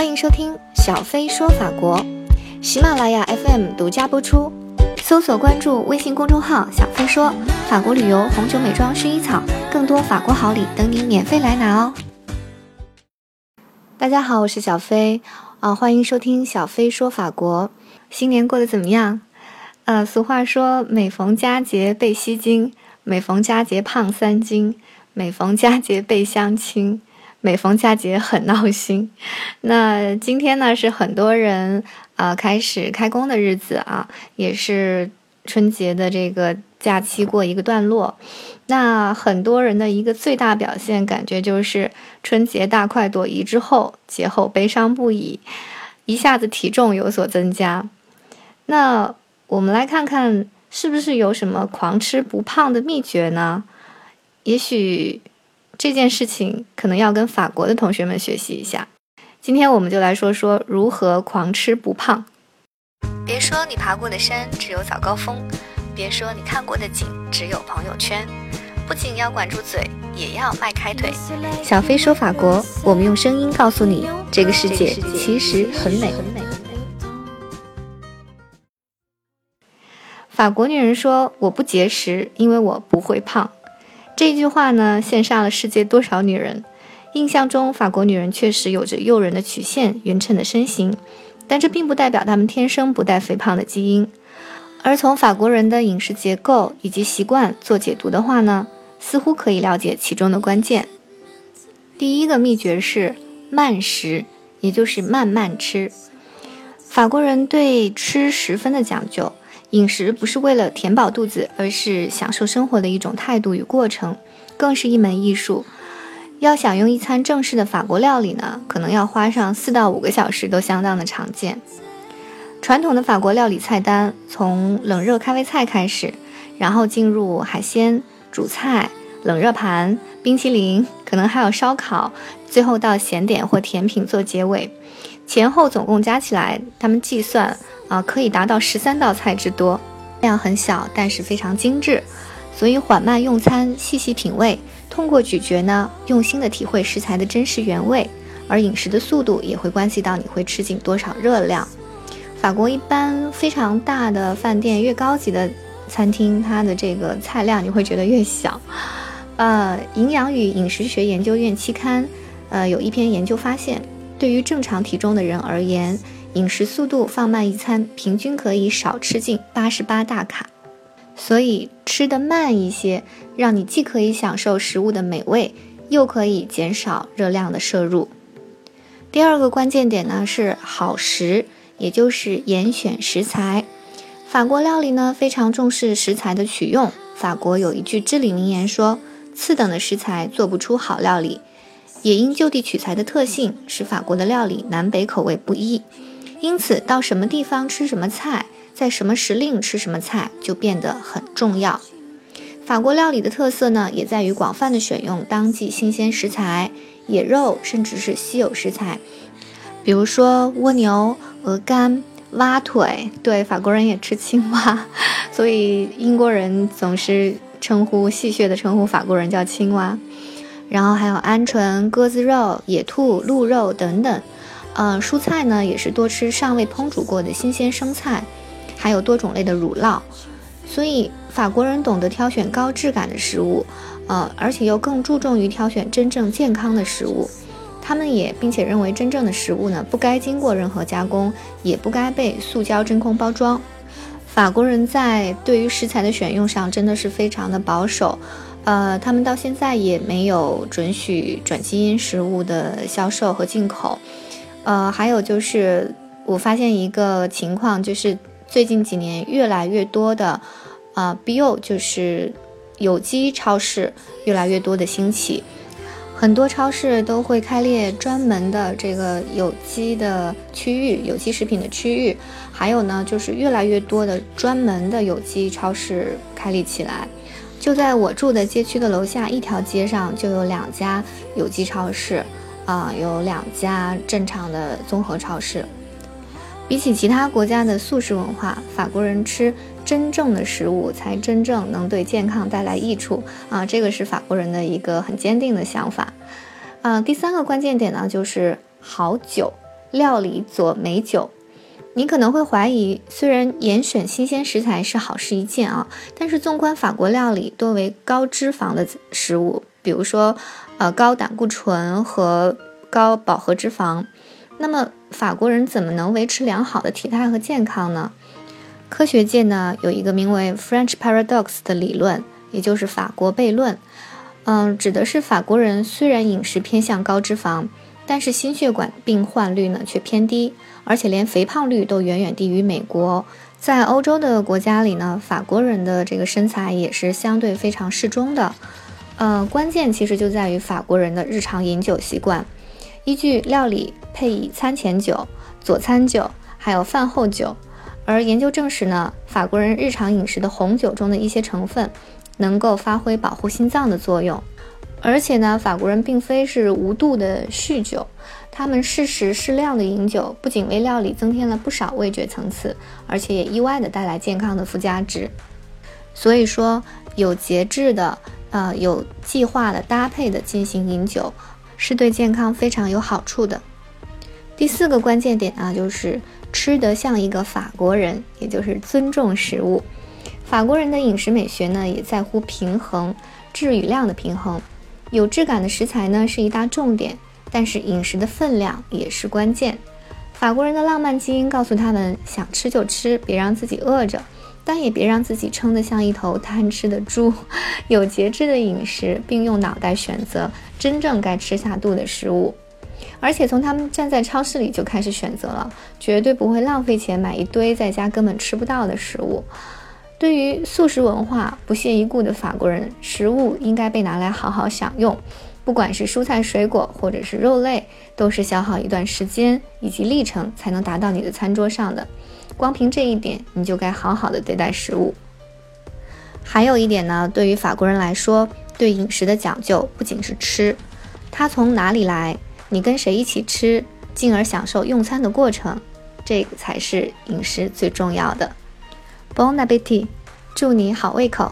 欢迎收听小飞说法国，喜马拉雅 FM 独家播出。搜索关注微信公众号“小飞说法国旅游、红酒、美妆、薰衣草”，更多法国好礼等你免费来拿哦！大家好，我是小飞啊，欢迎收听小飞说法国。新年过得怎么样？呃，俗话说，每逢佳节倍吸睛，每逢佳节胖三斤，每逢佳节倍相亲。每逢佳节很闹心，那今天呢是很多人啊开始开工的日子啊，也是春节的这个假期过一个段落。那很多人的一个最大表现感觉就是春节大快朵颐之后，节后悲伤不已，一下子体重有所增加。那我们来看看是不是有什么狂吃不胖的秘诀呢？也许。这件事情可能要跟法国的同学们学习一下。今天我们就来说说如何狂吃不胖。别说你爬过的山只有早高峰，别说你看过的景只有朋友圈。不仅要管住嘴，也要迈开腿。小飞说法国，我们用声音告诉你，这个世界其实很美。法国女人说：“我不节食，因为我不会胖。”这句话呢，羡煞了世界多少女人？印象中，法国女人确实有着诱人的曲线、匀称的身形，但这并不代表她们天生不带肥胖的基因。而从法国人的饮食结构以及习惯做解读的话呢，似乎可以了解其中的关键。第一个秘诀是慢食，也就是慢慢吃。法国人对吃十分的讲究。饮食不是为了填饱肚子，而是享受生活的一种态度与过程，更是一门艺术。要享用一餐正式的法国料理呢，可能要花上四到五个小时，都相当的常见。传统的法国料理菜单从冷热开胃菜开始，然后进入海鲜、主菜、冷热盘、冰淇淋，可能还有烧烤，最后到咸点或甜品做结尾。前后总共加起来，他们计算。啊，可以达到十三道菜之多，量很小，但是非常精致。所以缓慢用餐，细细品味，通过咀嚼呢，用心的体会食材的真实原味。而饮食的速度也会关系到你会吃进多少热量。法国一般非常大的饭店，越高级的餐厅，它的这个菜量你会觉得越小。呃，营养与饮食学研究院期刊，呃，有一篇研究发现，对于正常体重的人而言。饮食速度放慢一餐，平均可以少吃进八十八大卡，所以吃得慢一些，让你既可以享受食物的美味，又可以减少热量的摄入。第二个关键点呢是好食，也就是严选食材。法国料理呢非常重视食材的取用。法国有一句至理名言说：“次等的食材做不出好料理。”也因就地取材的特性，使法国的料理南北口味不一。因此，到什么地方吃什么菜，在什么时令吃什么菜就变得很重要。法国料理的特色呢，也在于广泛的选用当季新鲜食材、野肉，甚至是稀有食材，比如说蜗牛、鹅肝、蛙腿。对，法国人也吃青蛙，所以英国人总是称呼戏谑的称呼法国人叫青蛙。然后还有鹌鹑、鸽子肉、野兔、鹿肉等等。呃，蔬菜呢也是多吃尚未烹煮过的新鲜生菜，还有多种类的乳酪，所以法国人懂得挑选高质感的食物，呃，而且又更注重于挑选真正健康的食物。他们也并且认为真正的食物呢不该经过任何加工，也不该被塑胶真空包装。法国人在对于食材的选用上真的是非常的保守，呃，他们到现在也没有准许转基因食物的销售和进口。呃，还有就是，我发现一个情况，就是最近几年越来越多的，呃，bio 就是有机超市越来越多的兴起，很多超市都会开列专门的这个有机的区域，有机食品的区域，还有呢，就是越来越多的专门的有机超市开立起来，就在我住的街区的楼下一条街上就有两家有机超市。啊，有两家正常的综合超市。比起其他国家的素食文化，法国人吃真正的食物才真正能对健康带来益处啊！这个是法国人的一个很坚定的想法。啊，第三个关键点呢，就是好酒。料理佐美酒。你可能会怀疑，虽然严选新鲜食材是好事一件啊，但是纵观法国料理，多为高脂肪的食物，比如说，呃，高胆固醇和高饱和脂肪。那么法国人怎么能维持良好的体态和健康呢？科学界呢有一个名为 French Paradox 的理论，也就是法国悖论。嗯，指的是法国人虽然饮食偏向高脂肪，但是心血管病患率呢却偏低。而且连肥胖率都远远低于美国，在欧洲的国家里呢，法国人的这个身材也是相对非常适中的。呃，关键其实就在于法国人的日常饮酒习惯。依据料理配以餐前酒、佐餐酒，还有饭后酒。而研究证实呢，法国人日常饮食的红酒中的一些成分，能够发挥保护心脏的作用。而且呢，法国人并非是无度的酗酒。他们适时适量的饮酒，不仅为料理增添了不少味觉层次，而且也意外的带来健康的附加值。所以说，有节制的、呃有计划的搭配的进行饮酒，是对健康非常有好处的。第四个关键点啊，就是吃得像一个法国人，也就是尊重食物。法国人的饮食美学呢，也在乎平衡，质与量的平衡。有质感的食材呢，是一大重点。但是饮食的分量也是关键。法国人的浪漫基因告诉他们：想吃就吃，别让自己饿着，但也别让自己撑得像一头贪吃的猪。有节制的饮食，并用脑袋选择真正该吃下肚的食物。而且从他们站在超市里就开始选择了，绝对不会浪费钱买一堆在家根本吃不到的食物。对于素食文化不屑一顾的法国人，食物应该被拿来好好享用。不管是蔬菜、水果，或者是肉类，都是消耗一段时间以及历程才能达到你的餐桌上的。光凭这一点，你就该好好的对待食物。还有一点呢，对于法国人来说，对饮食的讲究不仅是吃，它从哪里来，你跟谁一起吃，进而享受用餐的过程，这个才是饮食最重要的。Bon appetit，祝你好胃口。